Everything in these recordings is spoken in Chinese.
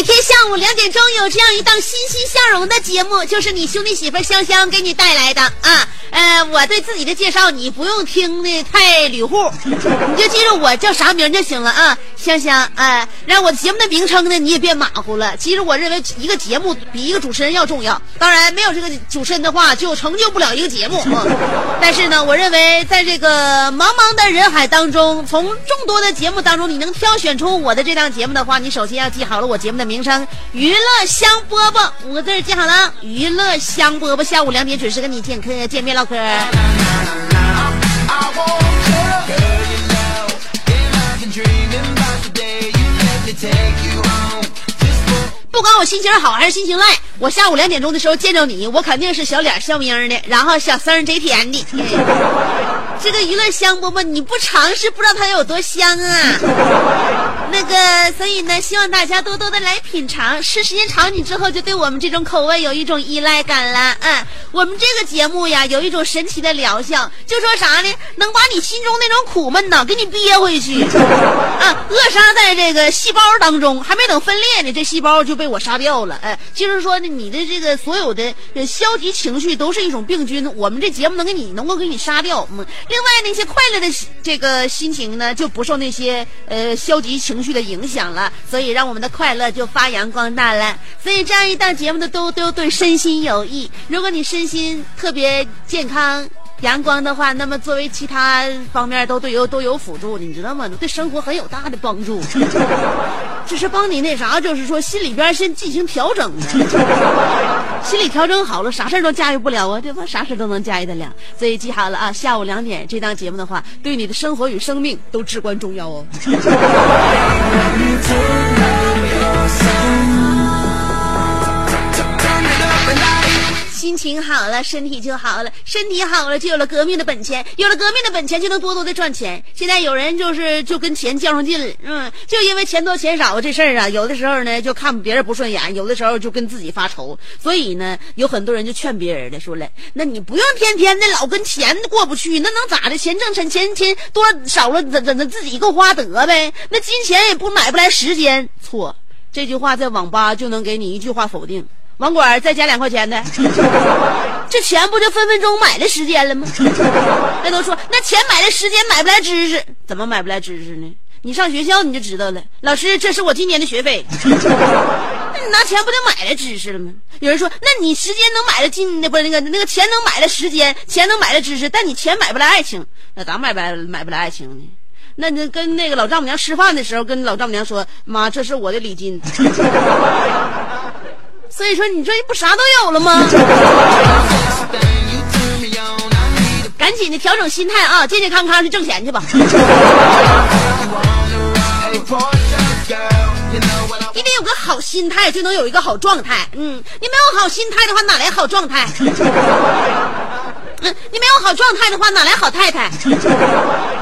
每天下午两点钟有这样一档欣欣向荣的节目，就是你兄弟媳妇香香给你带来的啊。呃，我对自己的介绍你不用听的太捋户，你就记住我叫啥名就行了啊。香香，哎，让我节目的名称呢你也别马虎了。其实我认为一个节目比一个主持人要重要。当然，没有这个主持人的话，就成就不了一个节目。但是呢，我认为在这个茫茫的人海当中，从众多的节目当中，你能挑选出我的这档节目的话，你首先要记好了我节目的名称——娱乐香饽饽，五个字记好了。娱乐香饽饽，下午两点准时跟你见客见面唠嗑。不管我心情好还是心情赖，我下午两点钟的时候见着你，我肯定是小脸笑眯眯的，然后小声儿贼甜的。这个娱乐香饽饽你不尝试不知道它有多香啊！那个，所以呢，希望大家多多的来品尝，吃时间长你之后就对我们这种口味有一种依赖感了。嗯，我们这个节目呀，有一种神奇的疗效，就说啥呢？能把你心中那种苦闷呐，给你憋回去啊，扼杀在这个细胞当中，还没等分裂呢，这细胞就被我杀掉了。哎，就是说呢，你的这个所有的消极情绪都是一种病菌，我们这节目能给你能够给你杀掉。嗯。另外那些快乐的这个心情呢，就不受那些呃消极情绪的影响了，所以让我们的快乐就发扬光大了。所以这样一档节目的都都对身心有益。如果你身心特别健康。阳光的话，那么作为其他方面都对有都有辅助，你知道吗？对生活很有大的帮助。只是帮你那啥，就是说心里边先进行调整。心理调整好了，啥事都驾驭不了啊，对吧？啥事都能驾驭得了。所以记好了啊，下午两点这档节目的话，对你的生活与生命都至关重要哦。心情好了，身体就好了，身体好了就有了革命的本钱，有了革命的本钱就能多多的赚钱。现在有人就是就跟钱较上劲了，嗯，就因为钱多钱少这事儿啊，有的时候呢就看别人不顺眼，有的时候就跟自己发愁。所以呢，有很多人就劝别人的说了，那你不用天天的老跟钱过不去，那能咋的？钱挣钱钱钱多少了，怎怎的自己够花得呗？那金钱也不买不来时间。错，这句话在网吧就能给你一句话否定。网管再加两块钱的，这钱不就分分钟买的时间了吗？那都说那钱买的时间，买不来知识，怎么买不来知识呢？你上学校你就知道了。老师，这是我今年的学费。那你拿钱不就买了知识了吗？有人说，那你时间能买了金，那不是那个那个钱能买了时间，钱能买了知识，但你钱买不来爱情，那咋买不来买不来爱情呢？那你跟那个老丈母娘吃饭的时候，跟老丈母娘说，妈，这是我的礼金。所以说，你这不啥都有了吗？赶紧的调整心态啊，健健康康去挣钱去吧。你得有个好心态，就能有一个好状态。嗯，你没有好心态的话，哪来好状态？嗯，你没有好状态的话，哪来好太太？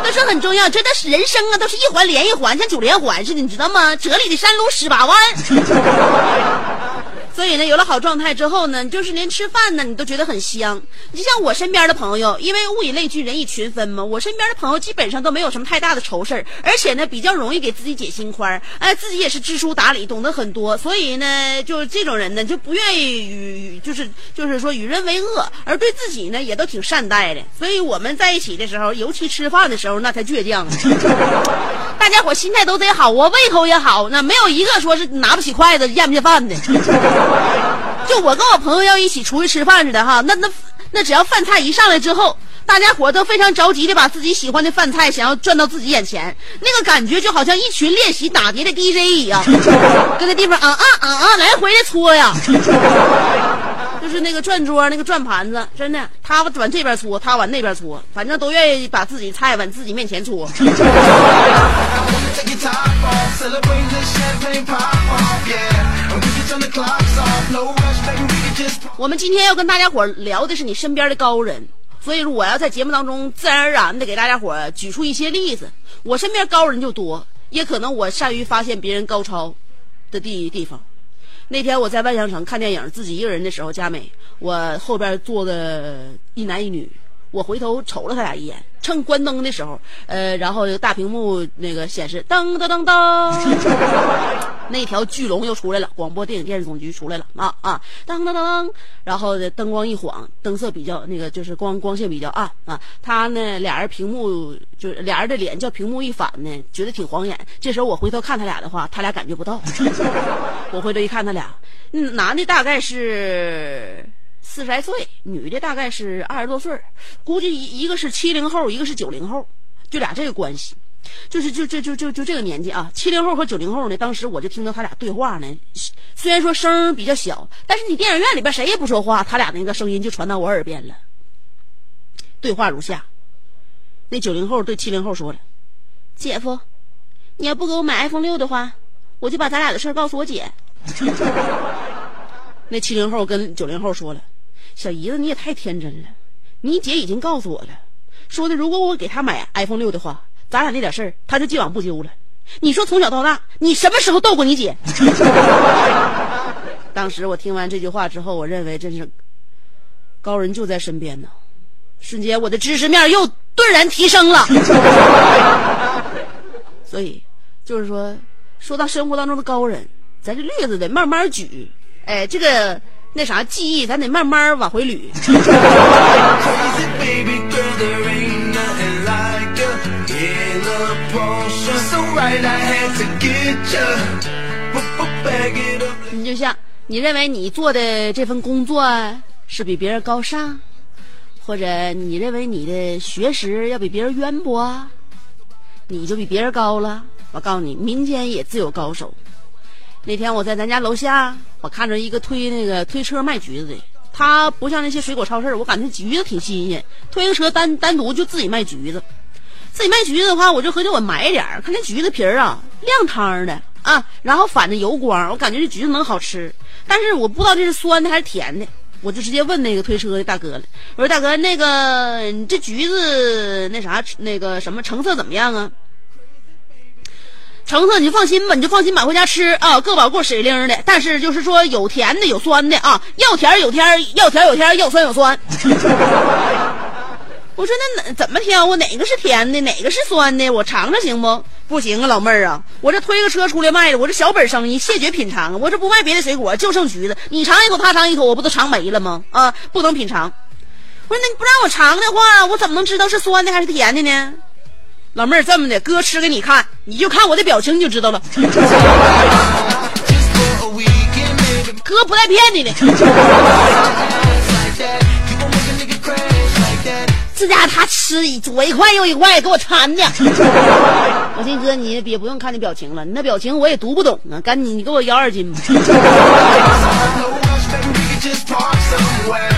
都是很重要，真的是人生啊，都是一环连一环，像九连环似的，你知道吗？这里的山路十八弯。所以呢，有了好状态之后呢，就是连吃饭呢，你都觉得很香。就像我身边的朋友，因为物以类聚，人以群分嘛，我身边的朋友基本上都没有什么太大的愁事儿，而且呢，比较容易给自己解心宽儿，哎，自己也是知书达理，懂得很多，所以呢，就是这种人呢，就不愿意与就是就是说与人为恶，而对自己呢，也都挺善待的。所以我们在一起的时候，尤其吃饭的时候，那才倔强。大家伙心态都得好，我胃口也好，那没有一个说是拿不起筷子咽不下饭的。就我跟我朋友要一起出去吃饭似的哈，那那那只要饭菜一上来之后，大家伙都非常着急的把自己喜欢的饭菜想要转到自己眼前，那个感觉就好像一群练习打碟的 DJ 一样，跟那地方啊啊啊啊来回的搓呀。就是那个转桌，那个转盘子，真的，他往这边搓，他往那边搓，反正都愿意把自己菜往自己面前搓。我们今天要跟大家伙聊的是你身边的高人，所以说我要在节目当中自然而然的给大家伙举出一些例子。我身边高人就多，也可能我善于发现别人高超的地地方。那天我在万象城看电影，自己一个人的时候，佳美，我后边坐的一男一女，我回头瞅了他俩一眼，趁关灯的时候，呃，然后大屏幕那个显示噔噔噔噔，那条巨龙又出来了，广播电影电视总局出来了啊啊，当当当当，然后灯光一晃，灯色比较那个就是光光线比较暗啊，他呢俩人屏幕就是俩人的脸叫屏幕一反呢，觉得挺晃眼。这时候我回头看他俩的话，他俩感觉不到。我回头一看他俩，嗯男的大概是。四十来岁，女的大概是二十多岁估计一一个是七零后，一个是九零后，就俩这个关系。就是就就就就就这个年纪啊，七零后和九零后呢，当时我就听到他俩对话呢，虽然说声比较小，但是你电影院里边谁也不说话，他俩那个声音就传到我耳边了。对话如下：那九零后对七零后说了：“姐夫，你要不给我买 iPhone 六的话，我就把咱俩的事告诉我姐。”那七零后跟九零后说了：“小姨子你也太天真了，你姐已经告诉我了，说的如果我给她买 iPhone 六的话。”咱俩那点事儿，他就既往不咎了。你说从小到大，你什么时候逗过你姐？当时我听完这句话之后，我认为真是高人就在身边呢，瞬间我的知识面又顿然提升了。所以，就是说，说到生活当中的高人，咱这例子得慢慢举，哎，这个那啥记忆咱得慢慢往回捋。你就像你认为你做的这份工作是比别人高尚或者你认为你的学识要比别人渊博你就比别人高了。我告诉你民间也自有高手。那天我在咱家楼下，我看着一个推那个推车卖橘子的，他不像那些水果超市，我感觉橘子挺新鲜，推个车单单独就自己卖橘子。自己卖橘子的话，我就合计我买点儿，看那橘子皮儿啊，亮汤的啊，然后反着油光，我感觉这橘子能好吃。但是我不知道这是酸的还是甜的，我就直接问那个推车的大哥了，我说大哥，那个你这橘子那啥那个什么成色怎么样啊？成色你就放心吧，你就放心买回家吃啊，个保个水灵的。但是就是说有甜的有酸的啊，要甜有甜，要甜有甜，要酸有酸。我说那怎么挑啊？哪个是甜的，哪个是酸的？我尝尝行不？不行啊，老妹儿啊，我这推个车出来卖的，我这小本生意，谢绝品尝！我这不卖别的水果，就剩橘子，你尝一口，他尝一口，我不都尝没了吗？啊，不能品尝。我说那你不让我尝的话，我怎么能知道是酸的还是甜的呢？老妹儿，这么的，哥吃给你看，你就看我的表情就知道了。哥不带骗你的，这家他吃左一块右一块，给我馋的。我寻哥，你别不用看你表情了，你那表情我也读不懂啊，赶紧你给我要二斤吧。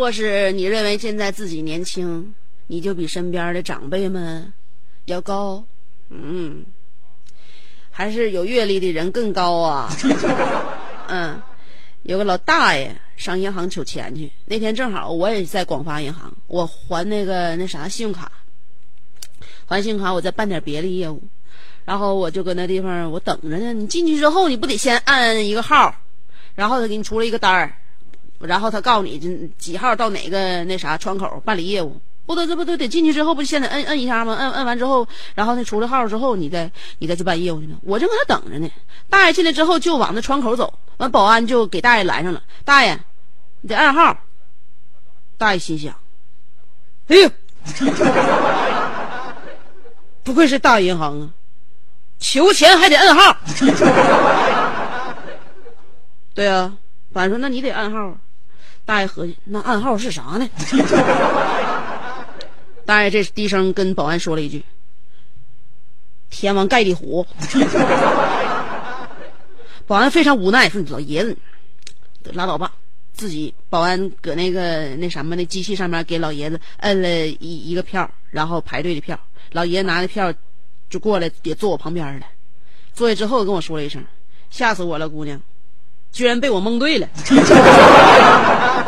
或是你认为现在自己年轻，你就比身边的长辈们要高，嗯，还是有阅历的人更高啊？嗯，有个老大爷上银行取钱去，那天正好我也在广发银行，我还那个那啥信用卡，还信用卡我再办点别的业务，然后我就搁那地方我等着呢。你进去之后，你不得先按一个号，然后他给你出了一个单儿。然后他告诉你几几号到哪个那啥窗口办理业务，不都这不都得进去之后不现在摁摁一下吗？摁摁完之后，然后那出了号之后，你再你再去办业务去呢。我正搁那等着呢。大爷进来之后就往那窗口走，完保安就给大爷拦上了。大爷，你得按号。大爷心想：哎呦，不愧是大银行啊，求钱还得按号。对啊，保安说那你得按号。大爷合计，那暗号是啥呢？大爷这低声跟保安说了一句：“天王盖地虎。”保安非常无奈，说：“你老爷子，拉倒吧。”自己保安搁那个那什么那机器上面给老爷子摁了一一个票，然后排队的票。老爷子拿着票就过来，也坐我旁边了。坐下之后跟我说了一声：“吓死我了，姑娘。”居然被我蒙对了。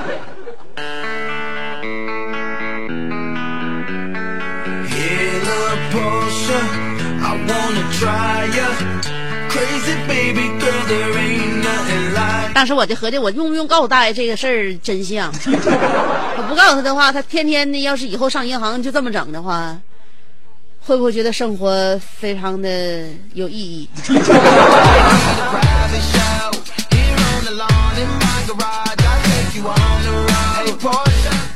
当时我就合计，我用不用告诉大爷这个事儿真相？我不告诉他的话，他天天的要是以后上银行就这么整的话，会不会觉得生活非常的有意义？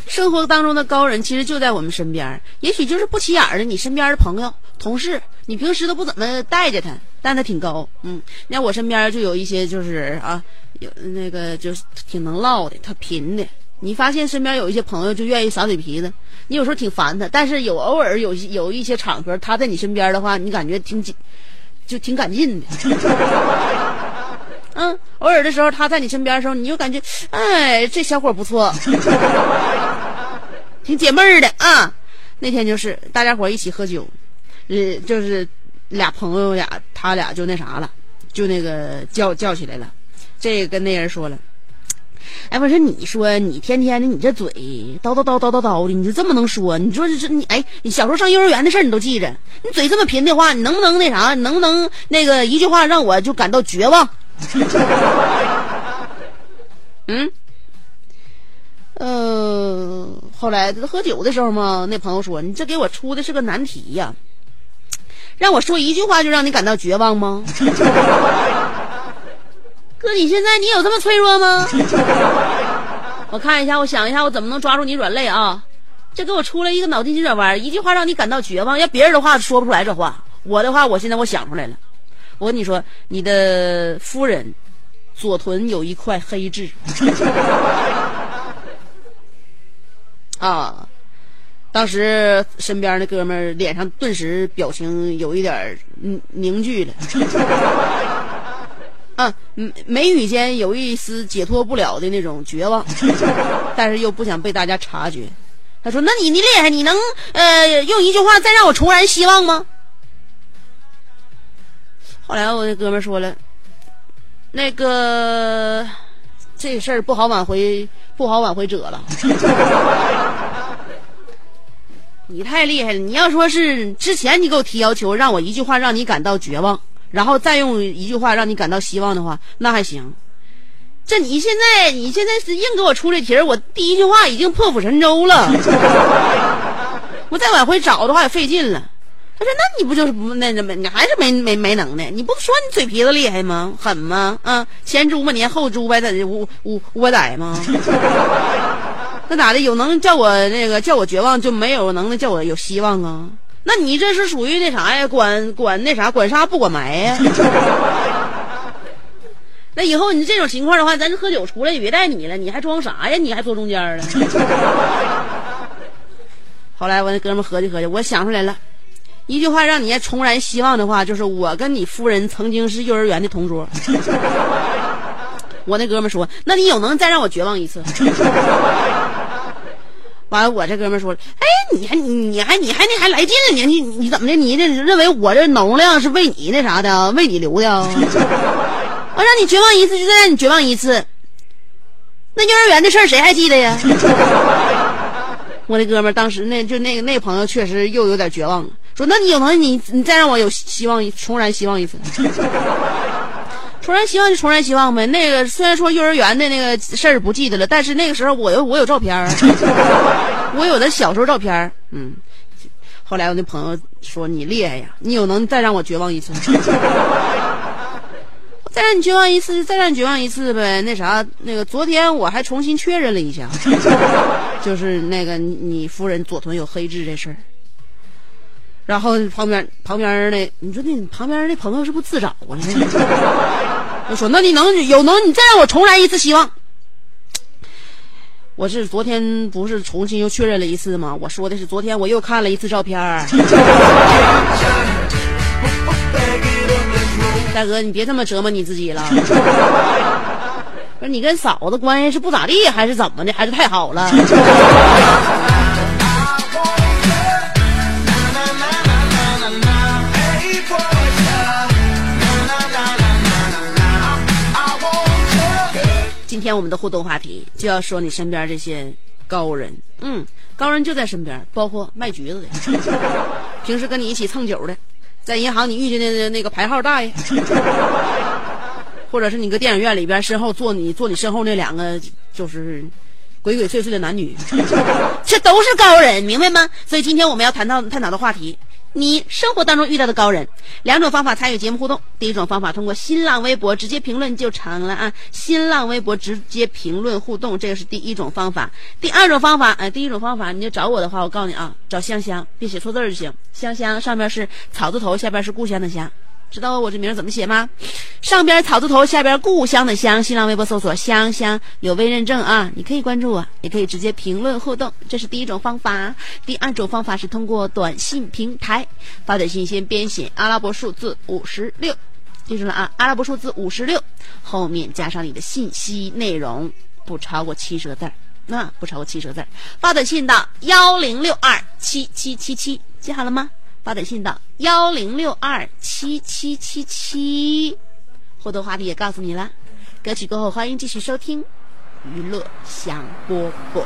生活当中的高人其实就在我们身边，也许就是不起眼的你身边的朋友、同事，你平时都不怎么待见他，但他挺高。嗯，你看我身边就有一些就是啊，有那个就是挺能唠的，他贫的。你发现身边有一些朋友就愿意耍嘴皮子，你有时候挺烦他，但是有偶尔有有一些场合他在你身边的话，你感觉挺紧，就挺赶劲的。嗯，偶尔的时候他在你身边的时候，你就感觉，哎，这小伙不错，挺解闷儿的啊。那天就是大家伙一起喝酒，呃，就是俩朋友俩，他俩就那啥了，就那个叫叫起来了。这个跟那人说了，哎，不是你说你天天的你这嘴叨叨叨叨叨叨的，你就这么能说？你说这你哎，你小时候上幼儿园的事儿你都记着？你嘴这么贫的话，你能不能那啥？你能不能那个一句话让我就感到绝望？嗯，呃，后来喝酒的时候嘛，那朋友说：“你这给我出的是个难题呀，让我说一句话就让你感到绝望吗？” 哥，你现在你有这么脆弱吗？我看一下，我想一下，我怎么能抓住你软肋啊？这给我出了一个脑筋急转弯，一句话让你感到绝望。要别人的话说不出来这话，我的话，我现在我想出来了。我跟你说，你的夫人左臀有一块黑痣啊！当时身边的哥们脸上顿时表情有一点凝聚了嗯，眉宇间有一丝解脱不了的那种绝望，但是又不想被大家察觉。他说：“那你你厉害，你能呃用一句话再让我重燃希望吗？”后来我那哥们说了，那个这事儿不好挽回，不好挽回者了。你太厉害了！你要说是之前你给我提要求，让我一句话让你感到绝望，然后再用一句话让你感到希望的话，那还行。这你现在你现在是硬给我出这题儿，我第一句话已经破釜沉舟了，我再往回找的话也费劲了。他说：“那你不就是不那什么？你还是没没没能耐？你不说你嘴皮子厉害吗？狠吗？啊，前猪八年后猪八仔五五五百载吗？那咋的？有能叫我那个叫我绝望，就没有能耐叫我有希望啊？那你这是属于那啥呀？管管那啥？管杀不管埋呀？那以后你这种情况的话，咱这喝酒出来也别带你了，你还装啥呀？你还坐中间了？后来我那哥们合计合计，我想出来了。”一句话让你重燃希望的话，就是我跟你夫人曾经是幼儿园的同桌。我那哥们说：“那你有能再让我绝望一次？”完了，我这哥们儿说：“哎，你还你还你还那还来劲了，你你你怎么的？你这认为我这能量是为你那啥的，为你留的啊？我让你绝望一次，就再让你绝望一次。那幼儿园的事儿谁还记得呀？”我那哥们当时那就那个那朋友确实又有点绝望了，说：“那你有能你你再让我有希望重燃希望一次。”重燃希望就重燃希望呗。那个虽然说幼儿园的那个事儿不记得了，但是那个时候我有我有照片儿，我有的小时候照片儿。嗯，后来我那朋友说你厉害呀，你有能再让我绝望一次，再让你绝望一次，再让你绝望一次呗。那啥，那个昨天我还重新确认了一下，就是那个你你夫人左臀有黑痣这事儿。然后旁边旁边那，你说那旁边那朋友是不是自找啊？我说那你能有能你再让我重来一次希望？我是昨天不是重新又确认了一次吗？我说的是昨天我又看了一次照片。大哥，你别这么折磨你自己了。不是你跟嫂子关系是不咋地，还是怎么的？还是太好了？天我们的互动话题就要说你身边这些高人，嗯，高人就在身边，包括卖橘子的，平时跟你一起蹭酒的，在银行你遇见的那个排号大爷，或者是你搁电影院里边身后坐你坐你身后那两个就是鬼鬼祟祟的男女，这都是高人，明白吗？所以今天我们要谈到探讨的话题。你生活当中遇到的高人，两种方法参与节目互动。第一种方法通过新浪微博直接评论就成了啊，新浪微博直接评论互动，这个是第一种方法。第二种方法，哎，第一种方法你就找我的话，我告诉你啊，找香香，别写错字就行。香香上面是草字头，下边是故乡的乡。知道我这名怎么写吗？上边草字头，下边故乡的乡。新浪微博搜索“香香”，有微认证啊，你可以关注我，也可以直接评论互动，这是第一种方法。第二种方法是通过短信平台发短信，先编写阿拉伯数字五十六，记住了啊，阿拉伯数字五十六，后面加上你的信息内容，不超过七十个字儿，那不超过七十个字儿，发短信到幺零六二七七七七，记好了吗？发短信到幺零六二七七七七，互动话题也告诉你了。歌曲过后，欢迎继续收听娱乐香饽饽。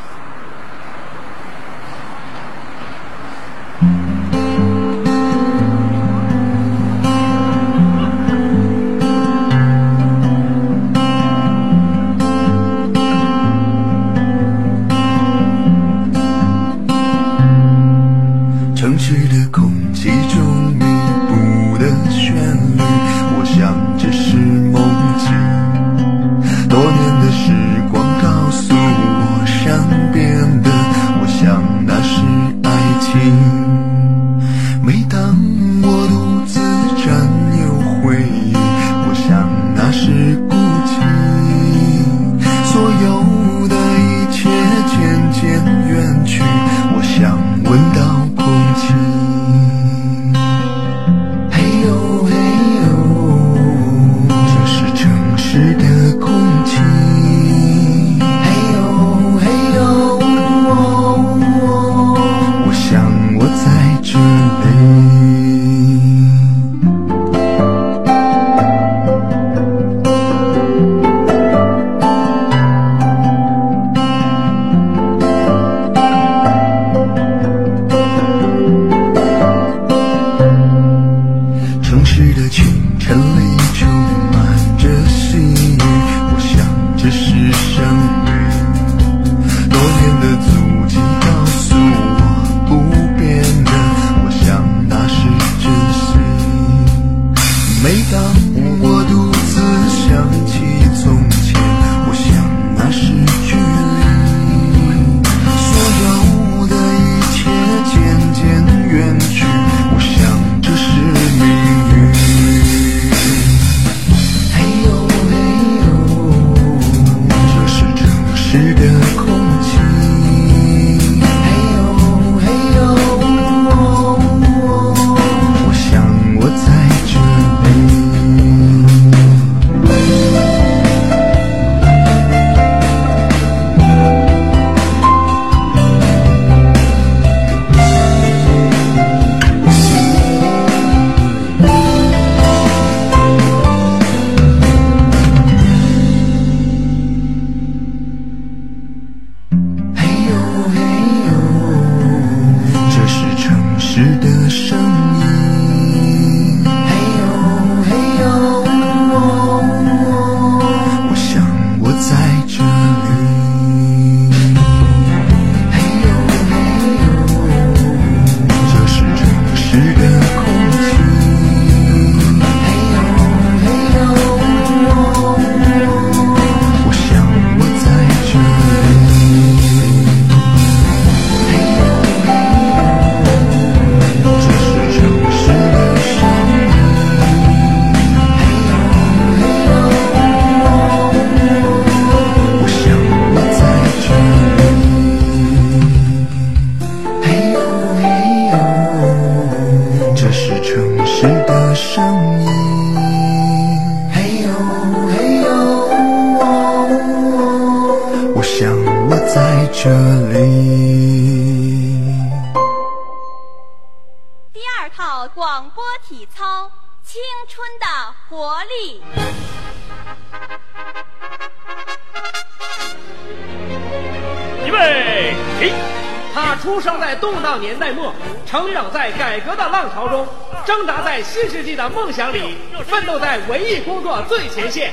出生在动荡年代末，成长在改革的浪潮中，挣扎在新世纪的梦想里，奋斗在文艺工作最前线。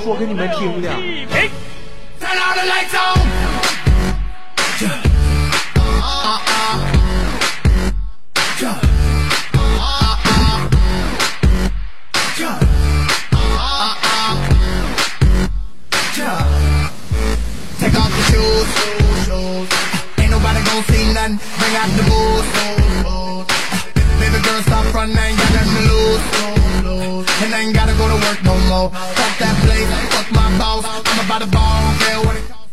说给你们听的。 Turn all the lights on. Take off your shoes, shoes, shoes. Ain't nobody gonna see nothing. Bring out the booze, booze, booze. Baby girl, stop running. Ain't gotta go to work no more. Fuck that place, fuck my boss. I'm about to ball, care what it costs.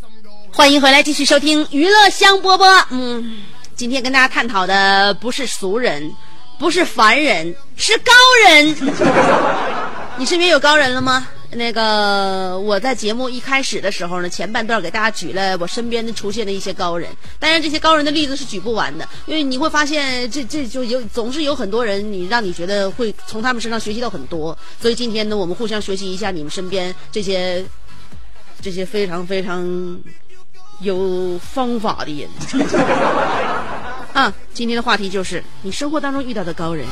欢迎回来，继续收听娱乐香饽饽。嗯，今天跟大家探讨的不是俗人，不是凡人，是高人。你身边有高人了吗？那个我在节目一开始的时候呢，前半段给大家举了我身边的出现的一些高人，当然这些高人的例子是举不完的，因为你会发现这这就有总是有很多人，你让你觉得会从他们身上学习到很多，所以今天呢，我们互相学习一下你们身边这些这些非常非常有方法的人。啊，今天的话题就是你生活当中遇到的高人。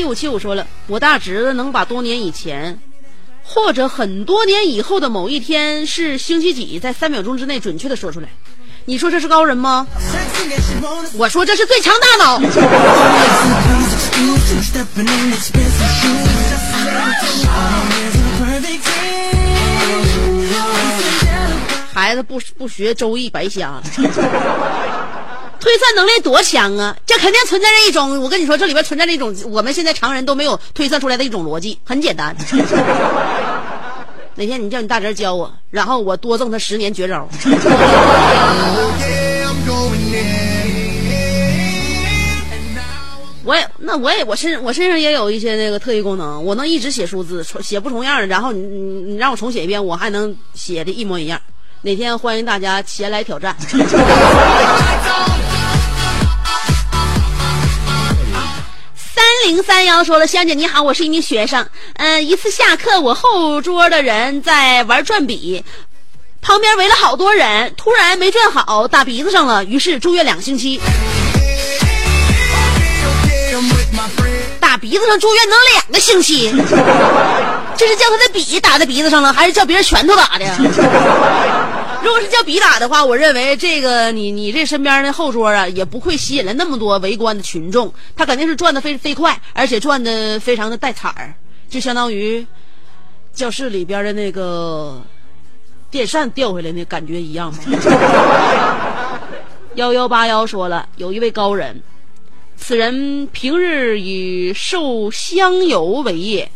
七五七五说了，我大侄子能把多年以前，或者很多年以后的某一天是星期几，在三秒钟之内准确的说出来。你说这是高人吗？我说这是最强大脑。孩子不不学周易白瞎。推算能力多强啊！这肯定存在着一种，我跟你说，这里边存在着一种我们现在常人都没有推算出来的一种逻辑，很简单。哪天你叫你大侄教我，然后我多赠他十年绝招。我也那我也我身我身上也有一些那个特异功能，我能一直写数字，写不重样的，然后你你你让我重写一遍，我还能写的一模一样。哪天欢迎大家前来挑战。零三幺说了，香姐你好，我是一名学生。嗯、一次下课，我后桌的人在玩转笔，旁边围了好多人，突然没转好，打鼻子上了，于是住院两个星期。打鼻子上住院能两个星期，这是叫他的笔打在鼻子上了，还是叫别人拳头打的？如果是叫比打的话，我认为这个你你这身边的后桌啊，也不会吸引了那么多围观的群众，他肯定是转的飞飞快，而且转的非常的带彩儿，就相当于教室里边的那个电扇掉下来那感觉一样嘛。幺幺八幺说了，有一位高人，此人平日以售香油为业，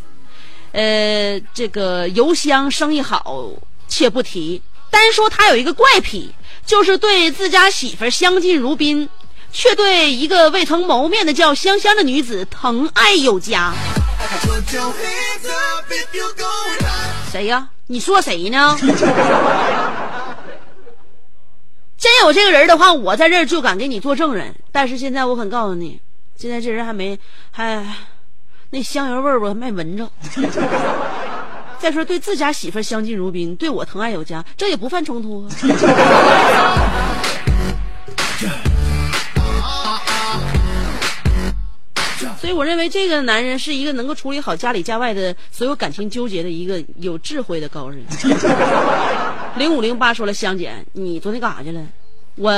呃，这个油香生意好，且不提。单说他有一个怪癖，就是对自家媳妇儿相敬如宾，却对一个未曾谋面的叫香香的女子疼爱有加。谁呀？你说谁呢？真有这个人的话，我在这儿就敢给你做证人。但是现在我肯告诉你，现在这人还没还那香油味儿我还没闻着。再说对自家媳妇儿相敬如宾，对我疼爱有加，这也不犯冲突啊。所以我认为这个男人是一个能够处理好家里家外的所有感情纠结的一个有智慧的高人。零五零八说了，香姐，你昨天干啥去了？我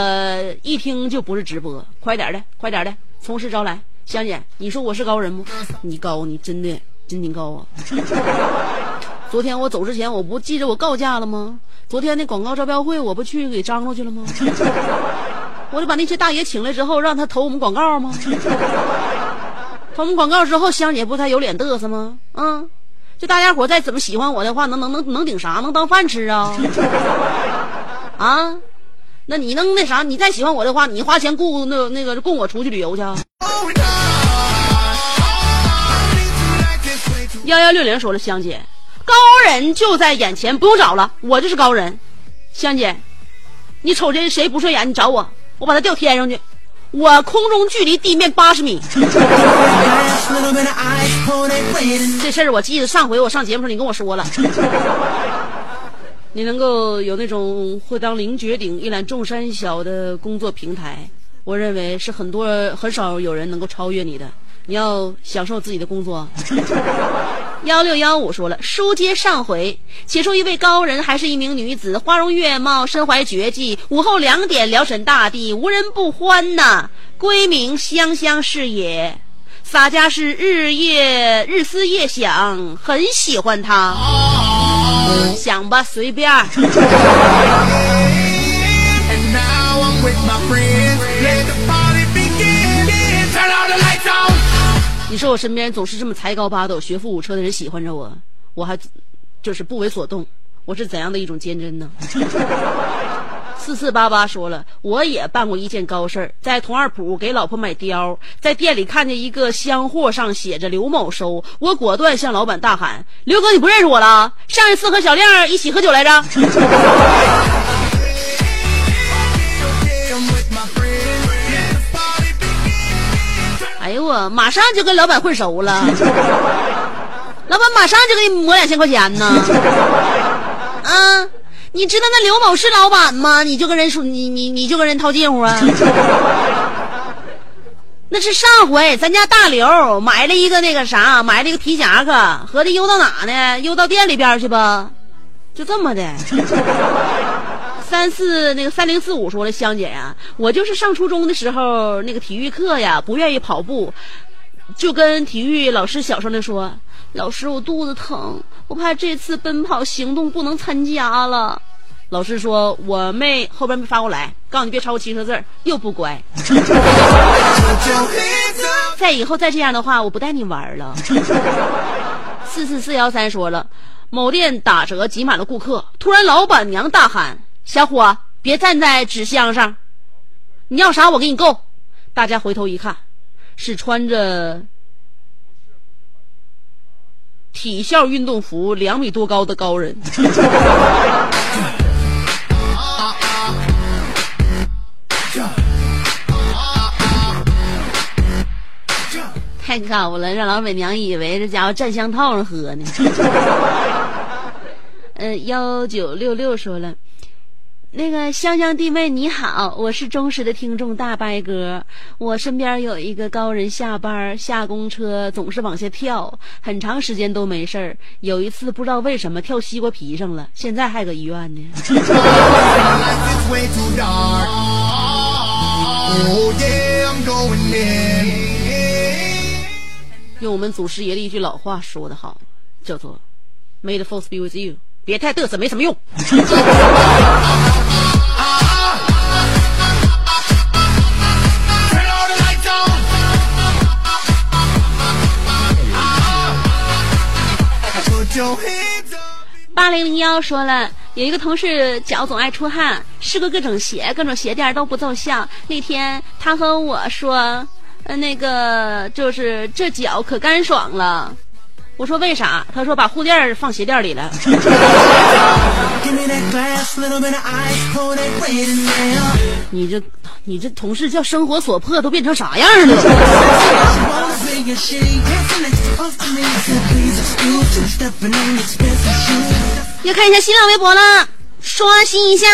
一听就不是直播，快点的，快点的，从实招来。香姐，你说我是高人不？你高，你真的真挺高啊。昨天我走之前，我不记着我告假了吗？昨天那广告招标会，我不去给张罗去了吗？我就把那些大爷请来之后，让他投我们广告吗？投我们广告之后，香姐不才有脸嘚瑟吗？嗯，这大家伙再怎么喜欢我的话，能能能能顶啥？能当饭吃啊？啊？那你能那啥？你再喜欢我的话，你花钱雇那那个供我出去旅游去？幺幺六零说了，香姐，高人就在眼前，不用找了，我就是高人。香姐，你瞅见谁不顺眼，你找我，我把他吊天上去。我空中距离地面八十米。这事儿我记得上回我上节目时候你跟我说了。你能够有那种会当凌绝顶、一览众山小的工作平台，我认为是很多很少有人能够超越你的。你要享受自己的工作。幺六幺五说了，书接上回，且说一位高人还是一名女子，花容月貌，身怀绝技。午后两点，聊沈大地，无人不欢呐。闺名香香是也，洒家是日夜日思夜想，很喜欢她。想吧，随便。你说我身边总是这么才高八斗、学富五车的人喜欢着我，我还就是不为所动。我是怎样的一种坚贞呢？四四八八说了，我也办过一件高事儿，在同二铺给老婆买貂，在店里看见一个箱货上写着刘某收，我果断向老板大喊：“刘哥，你不认识我了？上一次和小亮一起喝酒来着。”马上就跟老板混熟了，老板马上就给你抹两千块钱呢。啊，你知道那刘某是老板吗？你就跟人说，你你你就跟人套近乎啊？那是上回咱家大刘买了一个那个啥，买了一个皮夹克，合计邮到哪呢？邮到店里边去吧，就这么的。三四那个三零四五说了，香姐呀，我就是上初中的时候那个体育课呀，不愿意跑步，就跟体育老师小声的说：“老师，我肚子疼，我怕这次奔跑行动不能参加了。”老师说：“我妹后边没发过来，告诉你别超过七十个字又不乖。再以后再这样的话，我不带你玩了。四四四幺三说了，某店打折挤满了顾客，突然老板娘大喊。小伙，别站在纸箱上，你要啥我给你够。大家回头一看，是穿着体校运动服、两米多高的高人。太高了，让老板娘以为这家伙站香套上喝呢。嗯，幺九六六说了。那个香香弟妹你好，我是忠实的听众大白哥。我身边有一个高人，下班下公车总是往下跳，很长时间都没事儿。有一次不知道为什么跳西瓜皮上了，现在还搁医院呢。用我们祖师爷的一句老话说得好，叫做 “May the force be with you”，别太嘚瑟，没什么用。八零零幺说了，有一个同事脚总爱出汗，试过各种鞋，各种鞋垫都不奏效。那天他和我说，呃，那个就是这脚可干爽了。我说为啥？他说把护垫放鞋垫里了。你这，你这同事叫生活所迫都变成啥样了？要看一下新浪微博了，刷新一下。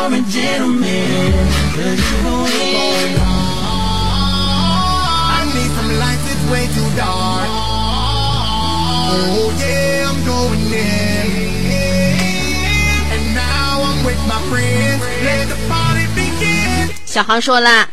小航说了我们副总是韩国人一句中文都不会 i need some lights it's way too dark oh yeah i'm going in and now i'm with my friends let the party begin 小航说了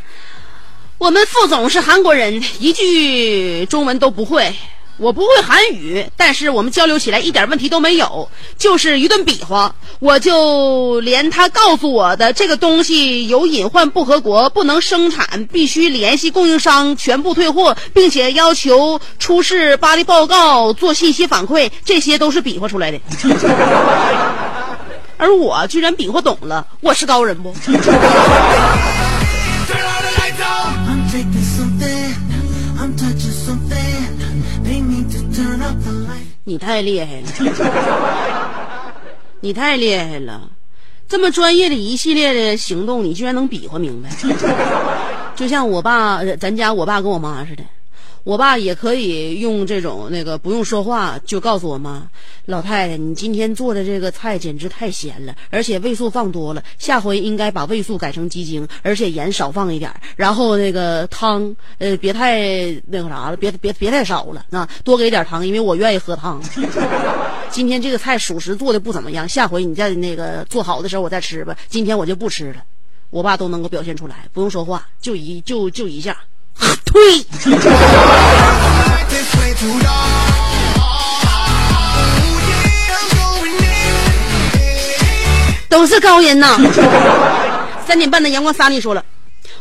我们副总是韩国人一句中文都不会我不会韩语，但是我们交流起来一点问题都没有，就是一顿比划，我就连他告诉我的这个东西有隐患不合格，不能生产，必须联系供应商全部退货，并且要求出示巴黎报告做信息反馈，这些都是比划出来的。而我居然比划懂了，我是高人不？你太厉害了，你太厉害了！这么专业的一系列的行动，你居然能比划明白。就像我爸，咱家我爸跟我妈似的，我爸也可以用这种那个不用说话就告诉我妈，老太太，你今天做的这个菜简直太咸了，而且味素放多了，下回应该把味素改成鸡精，而且盐少放一点，然后那个汤，呃，别太那个啥了，别别别太少了，啊，多给点糖，因为我愿意喝汤。今天这个菜属实做的不怎么样，下回你再那个做好的时候我再吃吧。今天我就不吃了，我爸都能够表现出来，不用说话，就一就就一下，退，都是高人呐！三点半的阳光沙莉说了。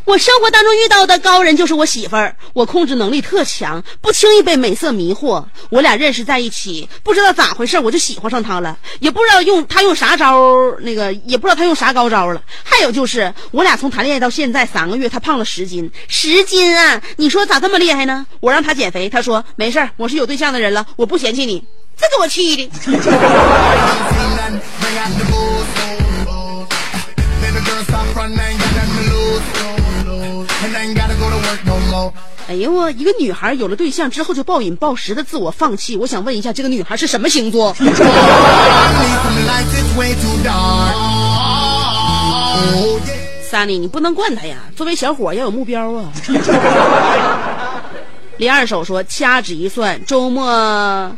我生活当中遇到的高人就是我媳妇儿，我控制能力特强，不轻易被美色迷惑。我俩认识在一起，不知道咋回事，我就喜欢上她了，也不知道用她用啥招儿，那个也不知道她用啥高招了。还有就是，我俩从谈恋爱到现在三个月，她胖了十斤，十斤啊！你说咋这么厉害呢？我让她减肥，她说没事儿，我是有对象的人了，我不嫌弃你。这给我气的。哎呦，我一个女孩有了对象之后就暴饮暴食的自我放弃，我想问一下，这个女孩是什么星座. Oh, 尼，你不能惯她呀，作为小伙要有目标啊。李二手说，掐指一算，周末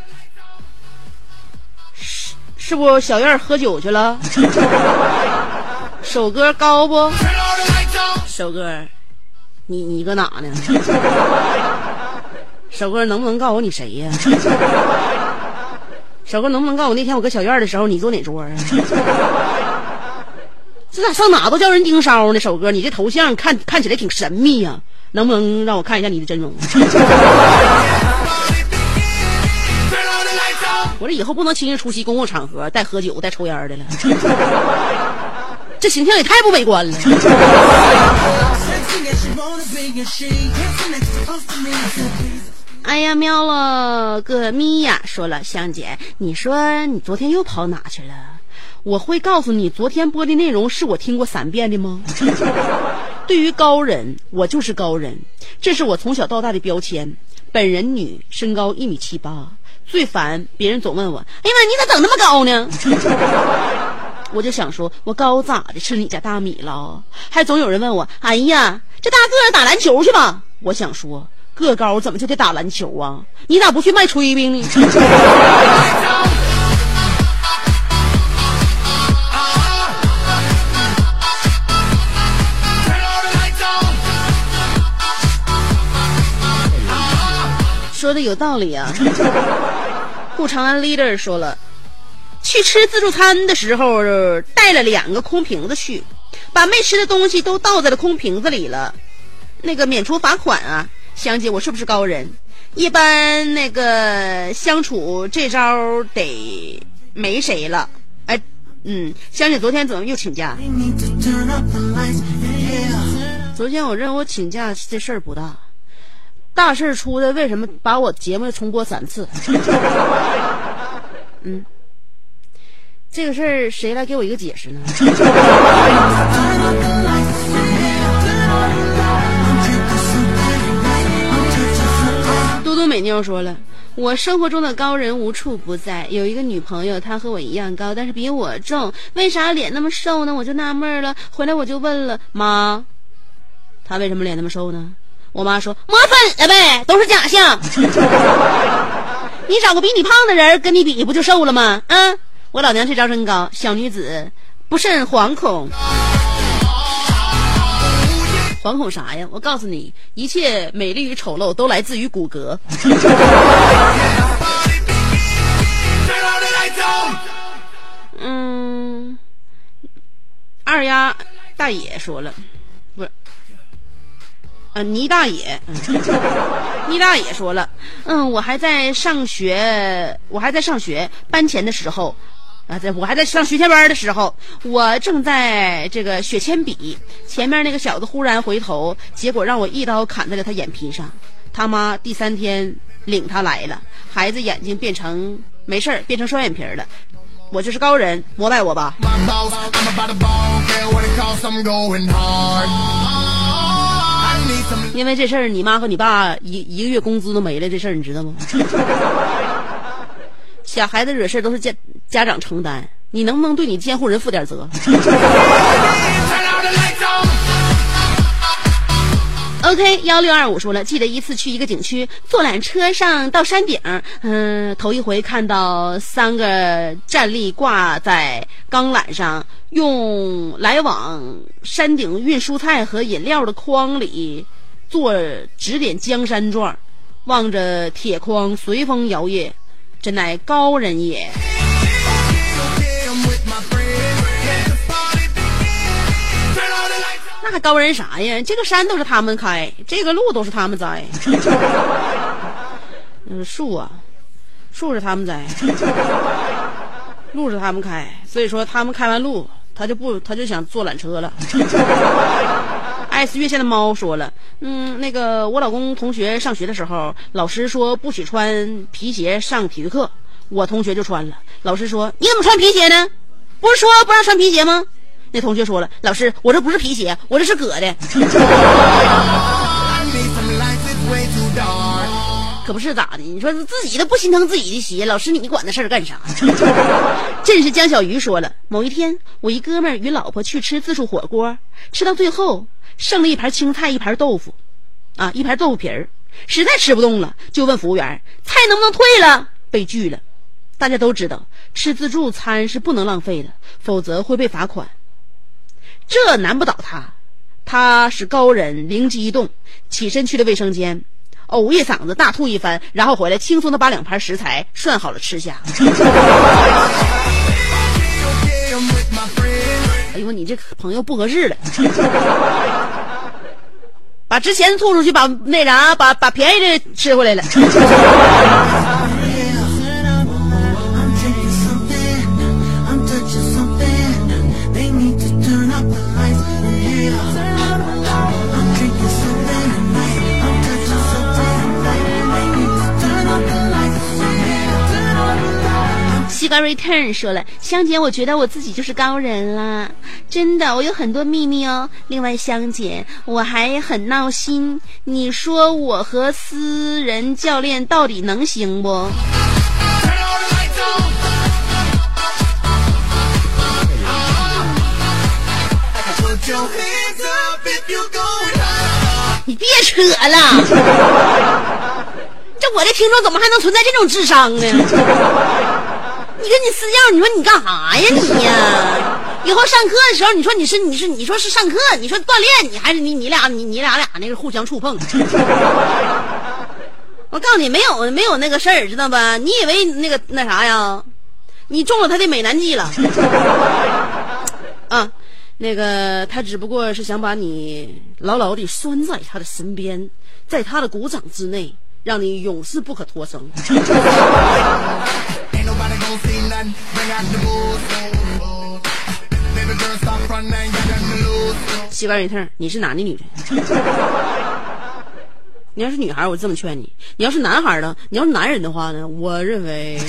是是不小燕喝酒去了？首歌高不.首歌，你你搁哪呢？首哥能不能告诉我你谁呀？首哥能不能告诉我那天我搁小院的时候你坐哪桌啊？这咋上哪都叫人盯梢呢？首哥，你这头像看看起来挺神秘呀、能不能让我看一下你的真容？我这以后不能轻易出席公共场合带喝酒带抽烟的了，这形象也太不美观了。哎呀，喵了个咪呀！说了，香姐，你说你昨天又跑哪去了？我会告诉你，昨天播的内容是我听过三遍的吗？对于高人，我就是高人，这是我从小到大的标签。本人女，身高一米七八，最烦别人总问我：“哎呀妈，你咋长那么高呢？” 我就想说，我高咋的？吃你家大米了？还总有人问我：“哎呀，这大个儿打篮球去吧？”我想说，个高怎么就得打篮球啊？你咋不去卖炊饼呢？说的有道理啊。顾长安 leader 说了，去吃自助餐的时候带了两个空瓶子去，把没吃的东西都倒在了空瓶子里了，那个免除罚款啊。香姐，我是不是高人？一般那个相处这招得没谁了。哎，嗯，香姐昨天怎么又请假？昨天我认为我请假这事儿不大，大事儿出的为什么把我节目重播三次？嗯，这个事儿谁来给我一个解释呢？嘟嘟美妞说了，我生活中的高人无处不在。有一个女朋友，她和我一样高，但是比我重，为啥脸那么瘦呢？我就纳闷了。回来我就问了妈，她为什么脸那么瘦呢？我妈说抹粉了呗，都是假象。你找个比你胖的人跟你比，不就瘦了吗？啊，我老娘这招真高，小女子不甚惶恐。惶恐啥呀？我告诉你，一切美丽与丑陋都来自于骨骼。嗯，二丫大爷说了，不是，呃，倪大爷，倪大爷说了，嗯，我还在上学，我还在上学班前的时候。啊，在我还在上学前班的时候，我正在这个削铅笔，前面那个小子忽然回头，结果让我一刀砍在了他眼皮上。他妈第三天领他来了，孩子眼睛变成没事儿，变成双眼皮儿了。我就是高人，膜拜我吧。因为这事儿，你妈和你爸一一个月工资都没了，这事儿你知道吗？小孩子惹事儿都是家家长承担，你能不能对你监护人负点责？OK，幺六二五说了，记得一次去一个景区，坐缆车上到山顶，嗯、头一回看到三个站立挂在钢缆上，用来往山顶运蔬菜和饮料的筐里做指点江山状，望着铁筐随风摇曳，真乃高人也。那还高人啥呀？这个山都是他们开，这个路都是他们栽。嗯，树啊，树是他们栽，路是他们开，所以说他们开完路，他就不，他就想坐缆车了。爱思月线的猫说了，嗯，那个我老公同学上学的时候，老师说不许穿皮鞋上体育课，我同学就穿了。老师说你怎么穿皮鞋呢？不是说不让穿皮鞋吗？那同学说了，老师，我这不是皮鞋，我这是革的。可不是咋的？你说自己都不心疼自己的鞋，老师你管那事儿干啥？正是江小鱼说了，某一天我一哥们儿与老婆去吃自助火锅，吃到最后剩了一盘青菜，一盘豆腐，啊，一盘豆腐皮儿，实在吃不动了，就问服务员菜能不能退了，被拒了。大家都知道，吃自助餐是不能浪费的，否则会被罚款。这难不倒他，他是高人，灵机一动，起身去了卫生间，呕一嗓子，大吐一番，然后回来轻松的把两盘食材涮好了吃下。哎呦，你这朋友不合适了，把值钱吐出去，把那啥，把把便宜的吃回来了。Lights. 西瓜 return 说了，香姐，我觉得我自己就是高人啦，真的，我有很多秘密哦。另外，香姐，我还很闹心，你说我和私人教练到底能行不？你别扯了，这我的听众怎么还能存在这种智商呢？你跟你私教，你说你干啥呀你呀？以后上课的时候，你说你是你是你说是上课，你说锻炼，你还是你你俩你你俩俩那个互相触碰。我告诉你，没有没有那个事儿，知道吧？你以为那个那啥呀？你中了他的美男计了 啊？那个他只不过是想把你牢牢地拴在他的身边，在他的鼓掌之内，让你永世不可脱身。西瓜人特，你是男的女的？你要是女孩，我这么劝你；你要是男孩呢？你要是男人的话呢？我认为，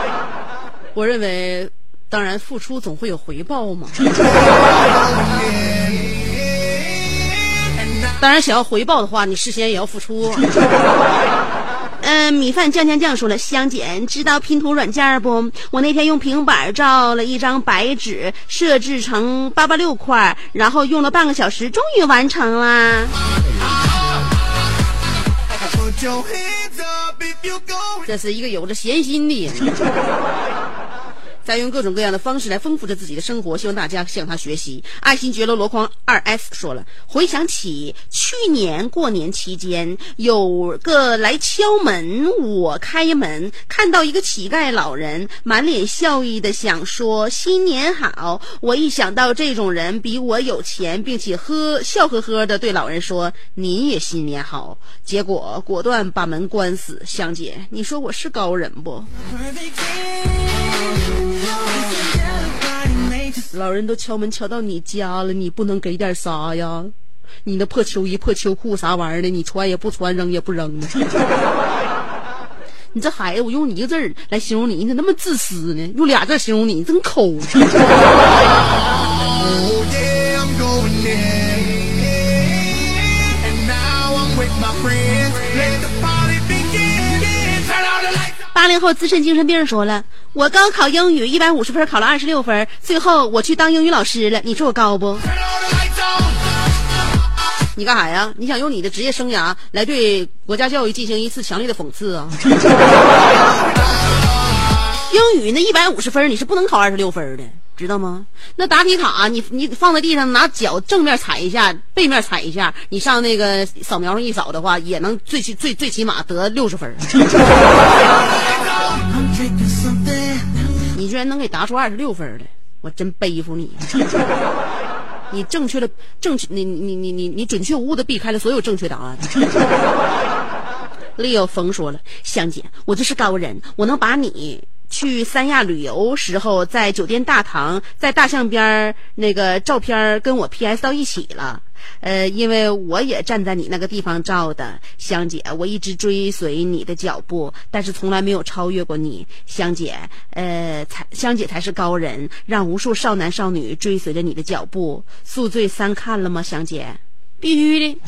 我认为，当然付出总会有回报嘛。当然，想要回报的话，你事先也要付出。嗯、米饭酱酱酱说了，香姐知道拼图软件不？我那天用平板照了一张白纸，设置成八八六块，然后用了半个小时，终于完成啦。这是一个有着闲心的人。在用各种各样的方式来丰富着自己的生活，希望大家向他学习。爱新觉罗箩筐二 S 说了，回想起去年过年期间，有个来敲门，我开门，看到一个乞丐老人，满脸笑意的想说新年好。我一想到这种人比我有钱，并且呵笑呵呵的对老人说您也新年好，结果果断把门关死。香姐，你说我是高人不？老人都敲门敲到你家了，你不能给点啥呀？你那破秋衣、破秋裤啥玩意儿的，你穿也不穿，扔也不扔的。你这孩子，我用一个字儿来形容你，你咋那么自私呢？用俩字形容你，你真抠。八零后资深精神病说了，我高考英语一百五十分，考了二十六分，最后我去当英语老师了。你说我高不？你干啥呀？你想用你的职业生涯来对国家教育进行一次强烈的讽刺啊？英语那一百五十分，你是不能考二十六分的，知道吗？那答题卡你你放在地上，拿脚正面踩一下，背面踩一下，你上那个扫描上一扫的话，也能最起最最起码得六十分。你居然能给答出二十六分来，我真背服你。你正确的正确，你你你你你准确无误的避开了所有正确答案。Leo 冯说了，香姐，我就是高人，我能把你去三亚旅游时候在酒店大堂在大象边儿那个照片跟我 PS 到一起了。呃，因为我也站在你那个地方照的，香姐，我一直追随你的脚步，但是从来没有超越过你，香姐，呃，才香姐才是高人，让无数少男少女追随着你的脚步。宿醉三看了吗，香姐？必须的。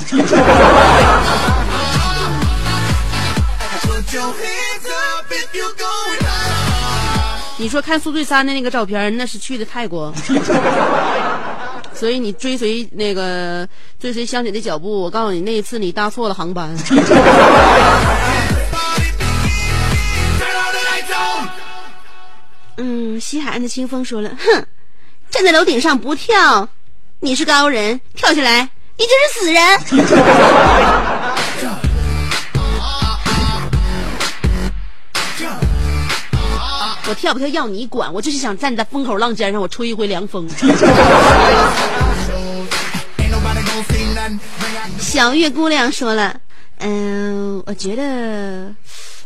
你说看《宿醉三》的那个照片，那是去的泰国，所以你追随那个追随香姐的脚步，我告诉你，那一次你搭错了航班。嗯，西海岸的清风说了，哼，站在楼顶上不跳，你是高人，跳下来，你就是死人。我跳不跳要你管，我就是想站在风口浪尖上，我吹一回凉风。小月姑娘说了，嗯、我觉得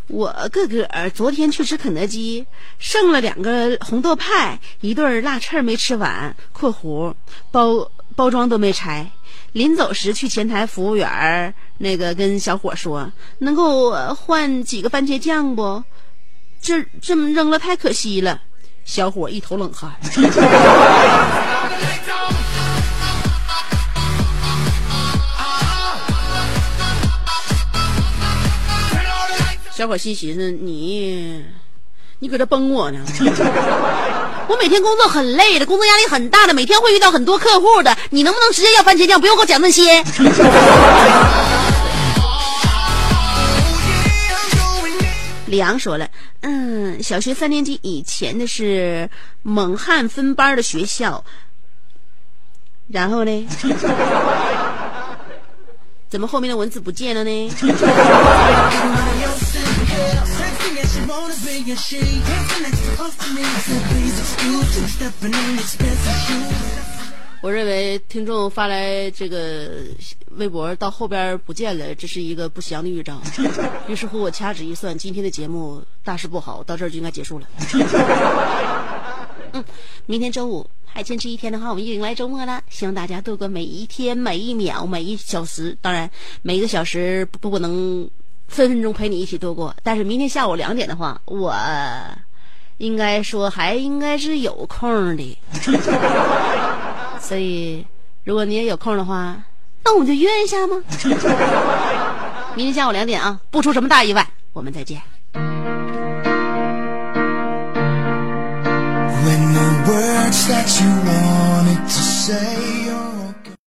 我个个儿昨天去吃肯德基，剩了两个红豆派，一对辣翅没吃完（括弧包包装都没拆）。临走时去前台服务员那个跟小伙说，能给我换几个番茄酱不？这这么扔了太可惜了。小伙一头冷汗。小伙心寻思你，你搁这崩我呢？我每天工作很累的，工作压力很大的，每天会遇到很多客户的，你能不能直接要番茄酱，不用给我讲那些？李阳说了，嗯，小学三年级以前的是蒙汉分班的学校，然后呢？怎么后面的文字不见了呢？我认为听众发来这个微博到后边不见了，这是一个不祥的预兆。于是乎，我掐指一算，今天的节目大事不好，到这儿就应该结束了。嗯，明天周五还坚持一天的话，我们迎来周末了。希望大家度过每一天、每一秒、每一小时，当然每一个小时不不能分分钟陪你一起度过。但是明天下午两点的话，我应该说还应该是有空的。所以，如果你也有空的话，那我们就约一下吗？明天下午两点啊，不出什么大意外，我们再见。When the words that you wanted to say